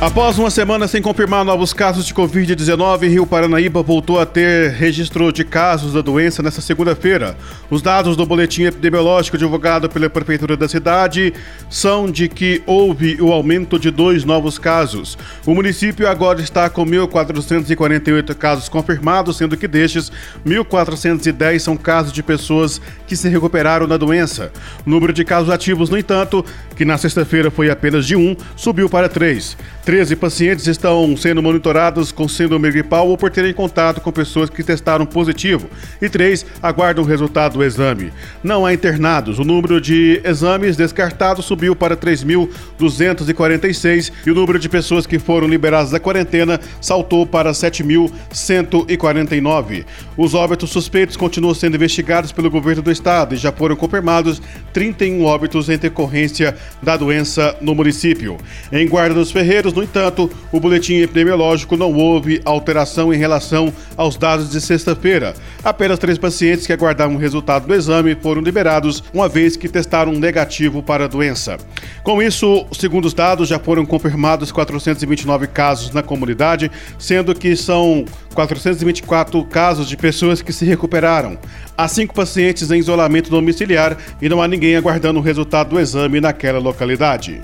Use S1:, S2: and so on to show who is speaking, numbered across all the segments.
S1: Após uma semana sem confirmar novos casos de Covid-19, Rio Paranaíba voltou a ter registro de casos da doença nesta segunda-feira. Os dados do boletim epidemiológico divulgado pela Prefeitura da cidade são de que houve o aumento de dois novos casos. O município agora está com 1.448 casos confirmados, sendo que destes, 1.410 são casos de pessoas que se recuperaram da doença. O número de casos ativos, no entanto, que na sexta-feira foi apenas de um, subiu para três. 13 pacientes estão sendo monitorados com síndrome gripal ou por terem contato com pessoas que testaram positivo e três aguardam o resultado do exame. Não há internados. O número de exames descartados subiu para 3.246 e o número de pessoas que foram liberadas da quarentena saltou para 7.149. Os óbitos suspeitos continuam sendo investigados pelo governo do estado e já foram confirmados 31 óbitos em decorrência da doença no município. Em Guarda dos Ferreiros, no entanto, o boletim epidemiológico não houve alteração em relação aos dados de sexta-feira. Apenas três pacientes que aguardavam o resultado do exame foram liberados, uma vez que testaram negativo para a doença. Com isso, segundo os dados, já foram confirmados 429 casos na comunidade, sendo que são 424 casos de pessoas que se recuperaram. Há cinco pacientes em isolamento domiciliar e não há ninguém aguardando o resultado do exame naquela localidade.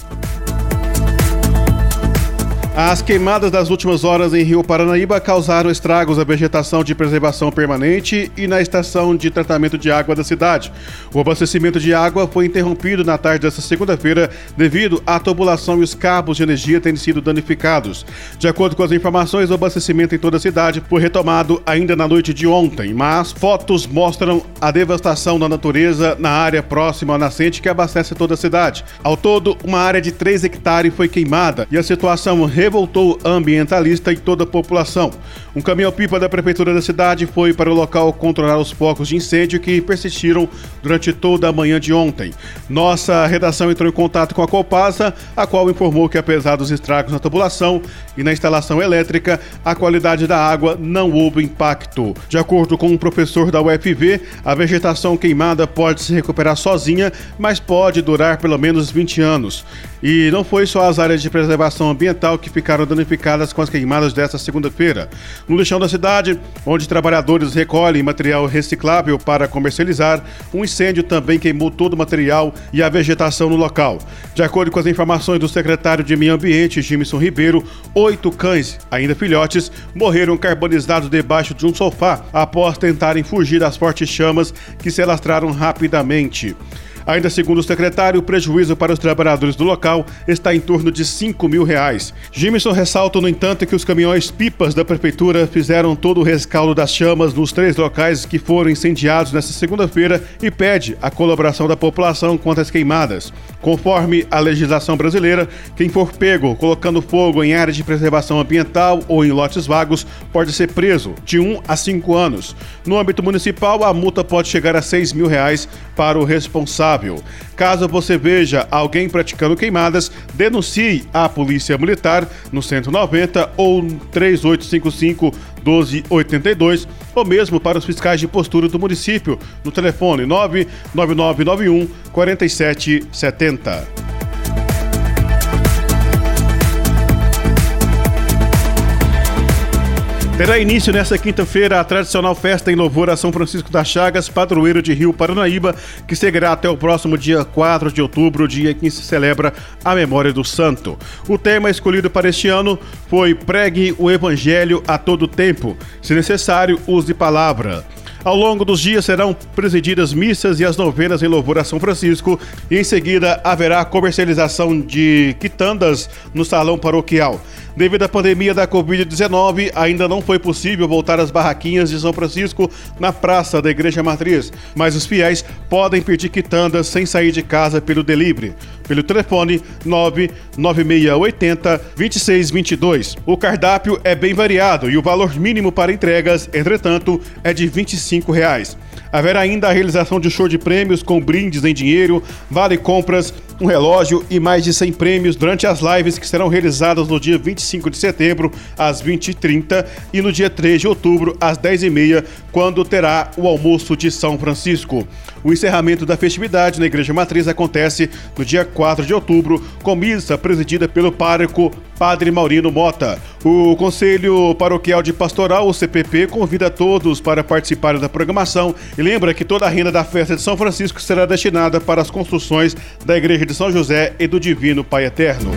S1: As queimadas das últimas horas em Rio Paranaíba causaram estragos à vegetação de preservação permanente e na estação de tratamento de água da cidade. O abastecimento de água foi interrompido na tarde desta segunda-feira devido à tubulação e os cabos de energia terem sido danificados. De acordo com as informações, o abastecimento em toda a cidade foi retomado ainda na noite de ontem, mas fotos mostram a devastação da natureza na área próxima à nascente que abastece toda a cidade. Ao todo, uma área de 3 hectares foi queimada e a situação revoltou ambientalista e toda a população. Um caminhão-pipa da prefeitura da cidade foi para o local controlar os focos de incêndio que persistiram durante toda a manhã de ontem. Nossa redação entrou em contato com a Copasa, a qual informou que apesar dos estragos na tubulação e na instalação elétrica, a qualidade da água não houve impacto. De acordo com um professor da UFV, a vegetação queimada pode se recuperar sozinha, mas pode durar pelo menos 20 anos. E não foi só as áreas de preservação ambiental que ficaram danificadas com as queimadas desta segunda-feira. No lixão da cidade, onde trabalhadores recolhem material reciclável para comercializar, um incêndio também queimou todo o material e a vegetação no local. De acordo com as informações do secretário de Meio Ambiente, Jimson Ribeiro, oito cães, ainda filhotes, morreram carbonizados debaixo de um sofá após tentarem fugir das fortes chamas que se alastraram rapidamente. Ainda segundo o secretário, o prejuízo para os trabalhadores do local está em torno de 5 mil reais. Jimson ressalta, no entanto, que os caminhões pipas da prefeitura fizeram todo o rescaldo das chamas nos três locais que foram incendiados nesta segunda-feira e pede a colaboração da população contra as queimadas. Conforme a legislação brasileira, quem for pego colocando fogo em área de preservação ambiental ou em lotes vagos pode ser preso de 1 a 5 anos. No âmbito municipal, a multa pode chegar a 6 mil reais para o responsável. Caso você veja alguém praticando queimadas, denuncie à Polícia Militar no 190 ou 3855 1282 ou mesmo para os fiscais de postura do município no telefone 99991 4770. Terá início nesta quinta-feira a tradicional festa em louvor a São Francisco das Chagas, padroeiro de Rio Paranaíba, que seguirá até o próximo dia 4 de outubro, dia em que se celebra a memória do santo. O tema escolhido para este ano foi Pregue o Evangelho a todo tempo, se necessário, use palavra. Ao longo dos dias serão presididas missas e as novenas em louvor a São Francisco e em seguida haverá comercialização de quitandas no salão paroquial. Devido à pandemia da Covid-19, ainda não foi possível voltar às barraquinhas de São Francisco na praça da Igreja Matriz, mas os fiéis podem pedir quitandas sem sair de casa pelo delivery, pelo telefone 99680 2622. O cardápio é bem variado e o valor mínimo para entregas, entretanto, é de 25 reais. Haverá ainda a realização de show de prêmios com brindes em dinheiro, vale compras, um relógio e mais de 100 prêmios durante as lives que serão realizadas no dia 25 de setembro, às 20h30 e no dia 3 de outubro, às 10h30, quando terá o almoço de São Francisco. O encerramento da festividade na Igreja Matriz acontece no dia 4 de outubro, com missa presidida pelo pároco Padre Maurino Mota. O Conselho Paroquial de Pastoral, o CPP, convida todos para participarem da programação e lembra que toda a renda da festa de São Francisco será destinada para as construções da Igreja de São José e do Divino Pai Eterno.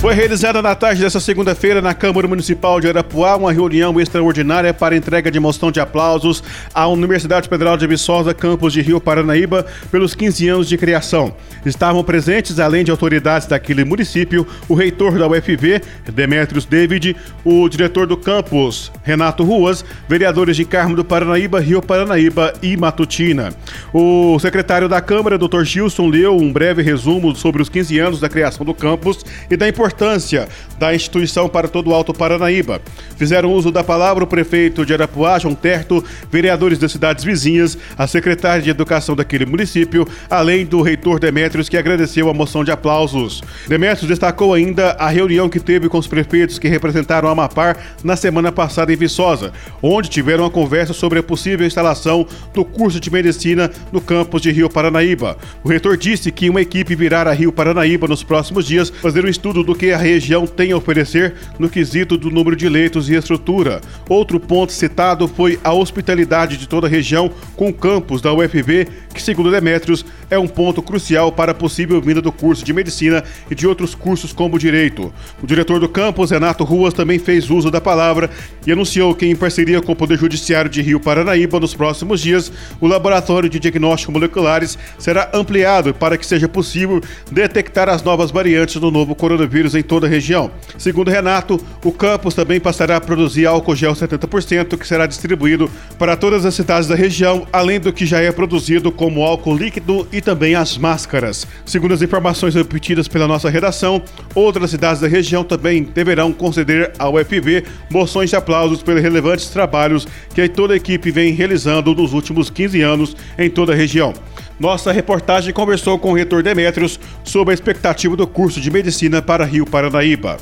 S1: Foi realizada na tarde dessa segunda-feira na Câmara Municipal de Arapuá uma reunião extraordinária para entrega de moção de aplausos à Universidade Federal de Viçosa, campus de Rio Paranaíba, pelos 15 anos de criação. Estavam presentes, além de autoridades daquele município, o reitor da UFV, Demetrios David, o diretor do campus, Renato Ruas, vereadores de Carmo do Paranaíba, Rio Paranaíba e Matutina. O secretário da Câmara, Dr. Gilson, leu um breve resumo sobre os 15 anos da criação do campus e da importância importância da instituição para todo o Alto Paranaíba. Fizeram uso da palavra o prefeito de Arapuá, João Terto, vereadores das cidades vizinhas, a secretária de Educação daquele município, além do reitor Demétrios, que agradeceu a moção de aplausos. Demétrios destacou ainda a reunião que teve com os prefeitos que representaram a Amapar na semana passada em Viçosa, onde tiveram uma conversa sobre a possível instalação do curso de medicina no campus de Rio Paranaíba. O reitor disse que uma equipe virá a Rio Paranaíba nos próximos dias fazer um estudo do que a região tem a oferecer no quesito do número de leitos e estrutura. Outro ponto citado foi a hospitalidade de toda a região com campus da UFV, que, segundo Demetrios, é um ponto crucial para a possível vinda do curso de medicina e de outros cursos como direito. O diretor do campus, Renato Ruas, também fez uso da palavra e anunciou que, em parceria com o Poder Judiciário de Rio Paranaíba, nos próximos dias, o laboratório de diagnóstico moleculares será ampliado para que seja possível detectar as novas variantes do novo coronavírus em toda a região. Segundo Renato, o campus também passará a produzir álcool gel 70%, que será distribuído para todas as cidades da região, além do que já é produzido como álcool líquido e também as máscaras. Segundo as informações obtidas pela nossa redação, outras cidades da região também deverão conceder ao UFV moções de aplausos pelos relevantes trabalhos que toda a equipe vem realizando nos últimos 15 anos em toda a região. Nossa reportagem conversou com o reitor Demetrios sobre a expectativa do curso de medicina para Rio Paranaíba.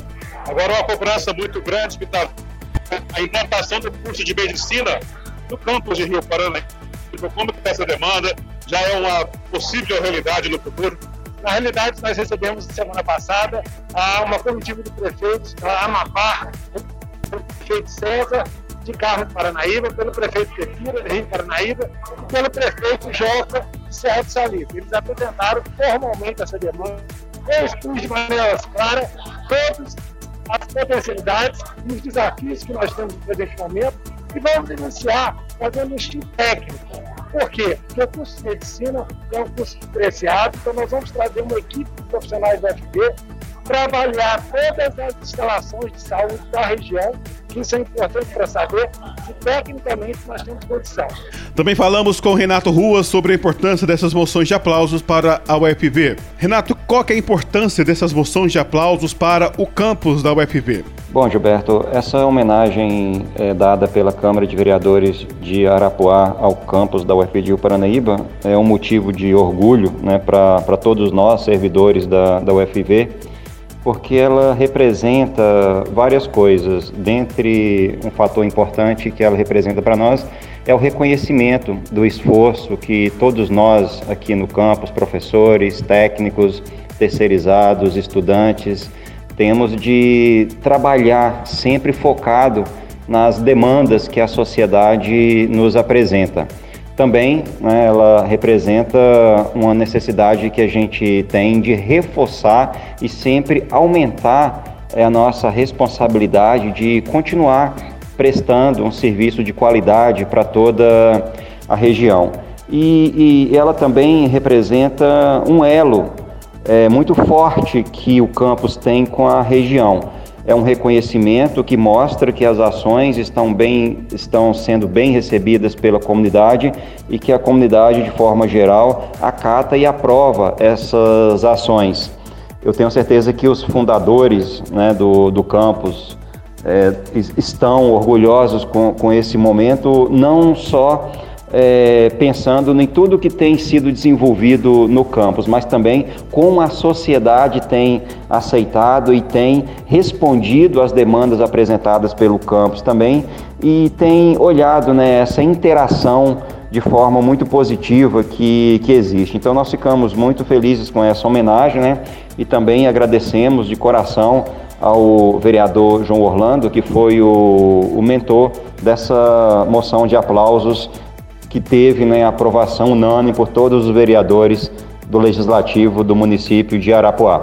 S2: Agora, uma cobrança muito grande que está a implantação do curso de medicina no campus de Rio Paranaíba. Como está essa demanda? Já é uma possível realidade no futuro?
S3: Na realidade, nós recebemos semana passada uma comitiva de prefeitos da Amapá, o prefeito César, de Carmo de Paranaíba, pelo prefeito Pepira, de Rio Paranaíba, e pelo prefeito Joca Serra Salitre. Eles apresentaram formalmente essa demanda, expus de maneira clara todas as potencialidades e os desafios que nós temos no presente momento e vamos iniciar fazendo um estudo técnico. Por quê? Porque o curso de medicina é um curso diferenciado, então nós vamos trazer uma equipe de profissionais da FB para avaliar todas as instalações de saúde da região que isso é importante para saber se tecnicamente nós temos condição.
S1: Também falamos com Renato Ruas sobre a importância dessas moções de aplausos para a UFV. Renato, qual é a importância dessas moções de aplausos para o campus da UFV?
S4: Bom, Gilberto, essa homenagem é dada pela Câmara de Vereadores de Arapuá ao campus da UFV de Paranaíba é um motivo de orgulho né, para todos nós, servidores da, da UFV porque ela representa várias coisas. Dentre um fator importante que ela representa para nós é o reconhecimento do esforço que todos nós aqui no campus, professores, técnicos, terceirizados, estudantes, temos de trabalhar sempre focado nas demandas que a sociedade nos apresenta também né, ela representa uma necessidade que a gente tem de reforçar e sempre aumentar é, a nossa responsabilidade de continuar prestando um serviço de qualidade para toda a região. E, e, ela também representa um elo é, muito forte que o campus tem com a região é um reconhecimento que mostra que as ações estão, bem, estão sendo bem recebidas pela comunidade e que a comunidade, de forma geral, acata e aprova essas ações. Eu tenho certeza que os fundadores né, do, do campus é, estão orgulhosos com, com esse momento, não só é, pensando em tudo que tem sido desenvolvido no campus, mas também como a sociedade tem aceitado e tem respondido às demandas apresentadas pelo campus também e tem olhado né, essa interação de forma muito positiva que, que existe. Então nós ficamos muito felizes com essa homenagem, né? E também agradecemos de coração ao vereador João Orlando, que foi o, o mentor dessa moção de aplausos que teve né, aprovação unânime por todos os vereadores do Legislativo do município de Arapuá.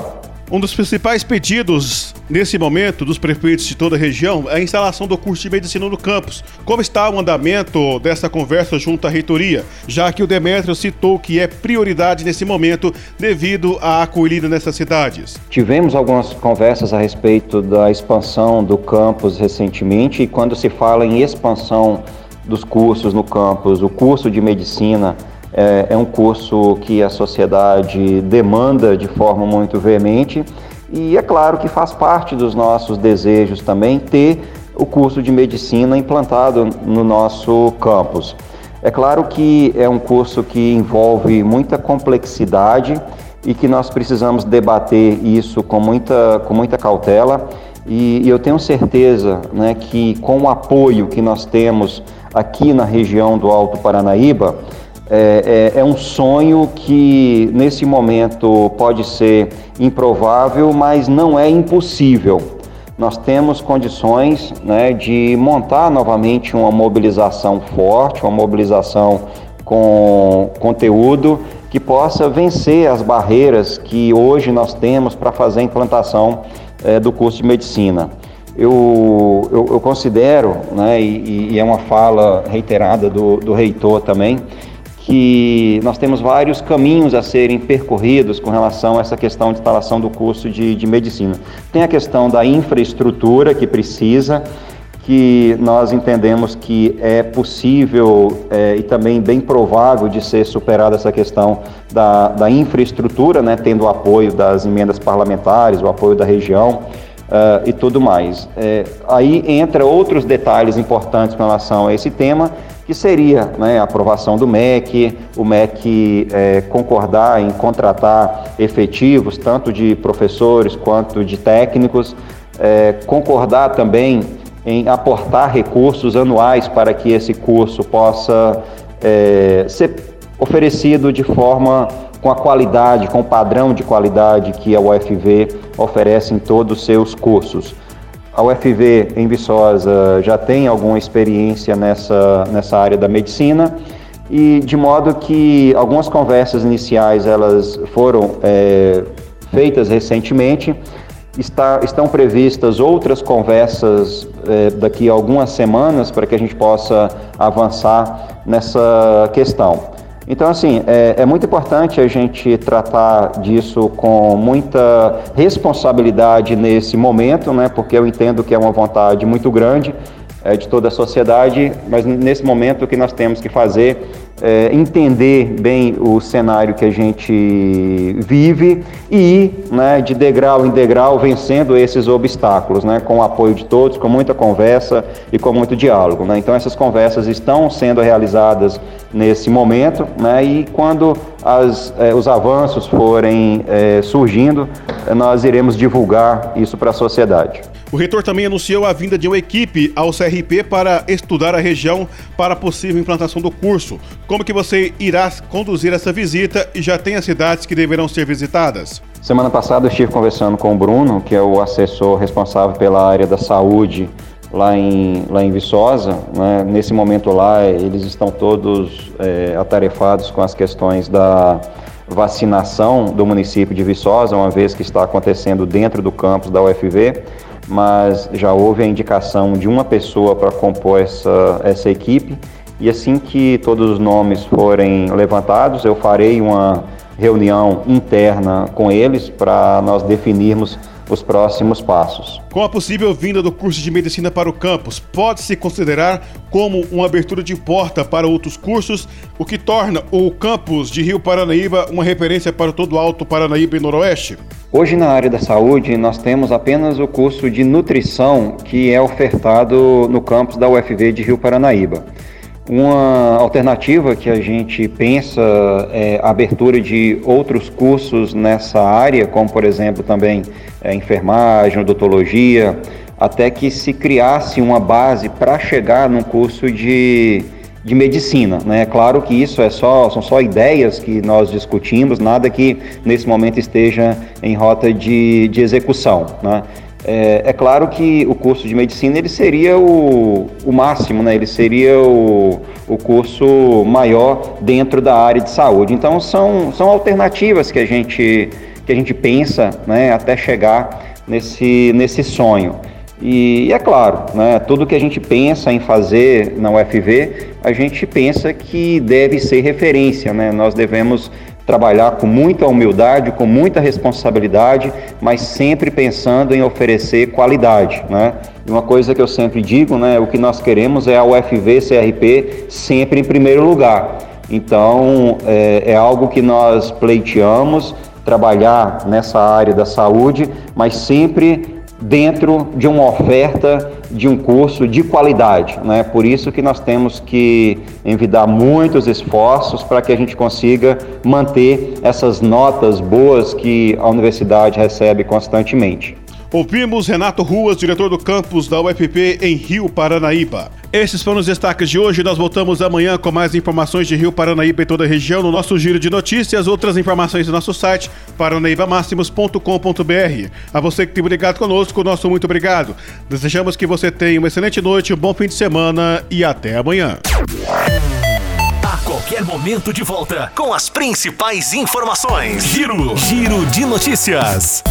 S1: Um dos principais pedidos nesse momento dos prefeitos de toda a região é a instalação do curso de medicina no campus. Como está o andamento dessa conversa junto à reitoria, já que o Demetrio citou que é prioridade nesse momento devido à acolhida nessas cidades?
S4: Tivemos algumas conversas a respeito da expansão do campus recentemente e quando se fala em expansão dos cursos no campus, o curso de medicina é, é um curso que a sociedade demanda de forma muito veemente e é claro que faz parte dos nossos desejos também ter o curso de medicina implantado no nosso campus. É claro que é um curso que envolve muita complexidade e que nós precisamos debater isso com muita, com muita cautela. E, e eu tenho certeza né, que com o apoio que nós temos aqui na região do Alto Paranaíba, é, é, é, um sonho que nesse momento pode ser improvável, mas não é impossível. Nós temos condições né, de montar novamente uma mobilização forte, uma mobilização com conteúdo que possa vencer as barreiras que hoje nós temos para fazer a implantação é, do curso de medicina. Eu, eu, eu considero, né, e, e, é uma fala reiterada do, do reitor também, que nós temos vários caminhos a serem percorridos com relação a essa questão de instalação do curso de, de medicina. Tem a questão da infraestrutura que precisa, que nós entendemos que é possível é, e também bem provável de ser superada essa questão da, da infraestrutura, né, tendo o apoio das emendas parlamentares, o apoio da região. Uh, e tudo mais. É, aí entra outros detalhes importantes com relação a esse tema, que seria né, a aprovação do MEC, o MEC é, concordar em contratar efetivos, tanto de professores quanto de técnicos, é, concordar também em aportar recursos anuais para que esse curso possa é, ser oferecido de forma com a qualidade, com o padrão de qualidade que a UFV oferece em todos os seus cursos. A UFV em Viçosa já tem alguma experiência nessa, nessa área da medicina e de modo que algumas conversas iniciais elas foram é, feitas recentemente. Está, estão previstas outras conversas é, daqui a algumas semanas para que a gente possa avançar nessa questão. Então, assim, é, é, muito importante a gente tratar disso com muita responsabilidade nesse momento, né? Porque eu entendo que é uma vontade muito grande é, de toda a sociedade, mas nesse momento o que nós temos que fazer é, entender bem o cenário que a gente vive e ir né, de degrau em degrau vencendo esses obstáculos, né, com o apoio de todos, com muita conversa e com muito diálogo. Né? Então essas conversas estão sendo realizadas nesse momento né, e quando as, eh, os avanços forem eh, surgindo, nós iremos divulgar isso para a sociedade.
S1: O reitor também anunciou a vinda de uma equipe ao CRP para estudar a região para possível implantação do curso. Como que você irá conduzir essa visita e já tem as cidades que deverão ser visitadas?
S4: Semana passada eu estive conversando com o Bruno, que é o assessor responsável pela área da saúde lá em, lá em Viçosa. Né? Nesse momento lá, eles estão todos é, atarefados com as questões da vacinação do município de Viçosa, uma vez que está acontecendo dentro do campus da UFV mas já houve a indicação de uma pessoa para compor essa, essa equipe. E assim que todos os nomes forem levantados, eu farei uma reunião interna com eles para nós definirmos os próximos passos.
S1: Com a possível vinda do curso de medicina para o campus, pode-se considerar como uma abertura de porta para outros cursos, o que torna o campus de Rio Paranaíba uma referência para todo o Alto Paranaíba e Noroeste?
S4: Hoje, na área da saúde, nós temos apenas o curso de nutrição que é ofertado no campus da UFV de Rio Paranaíba. Uma alternativa que a gente pensa é a abertura de outros cursos nessa área, como por exemplo também é, enfermagem, odontologia, até que se criasse uma base para chegar num curso de, de medicina. Né? Claro que isso é só, são só ideias que nós discutimos, nada que nesse momento esteja em rota de, de execução. Né? É, é, claro que o curso de medicina ele seria o, o máximo, né? ele seria o, o curso maior dentro da área de saúde. Então são, são alternativas que a gente, que a gente pensa né, até chegar nesse, nesse sonho. E, e, é claro, né, tudo que a gente pensa em fazer na UFV, a gente pensa que deve ser referência. Né? Nós devemos trabalhar com muita humildade, com muita responsabilidade, mas sempre pensando em oferecer qualidade. Né? E uma coisa que eu sempre digo, né, o que nós queremos é a UFV CRP sempre em primeiro lugar. Então, é, é algo que nós pleiteamos, trabalhar nessa área da saúde, mas sempre dentro de uma oferta de um curso de qualidade. Né? Por isso que nós temos que envidar muitos esforços para que a gente consiga manter essas notas boas que a universidade recebe constantemente.
S1: Ouvimos Renato Ruas, diretor do campus da UFP em Rio Paranaíba. Esses foram os destaques de hoje. Nós voltamos amanhã com mais informações de Rio Paranaíba e toda a região no nosso giro de notícias. Outras informações do nosso site, paranaibamáximos.com.br. A você que tem ligado conosco, nosso muito obrigado. Desejamos que você tenha uma excelente noite, um bom fim de semana e até amanhã.
S5: A qualquer momento de volta com as principais informações. Giro, giro de notícias.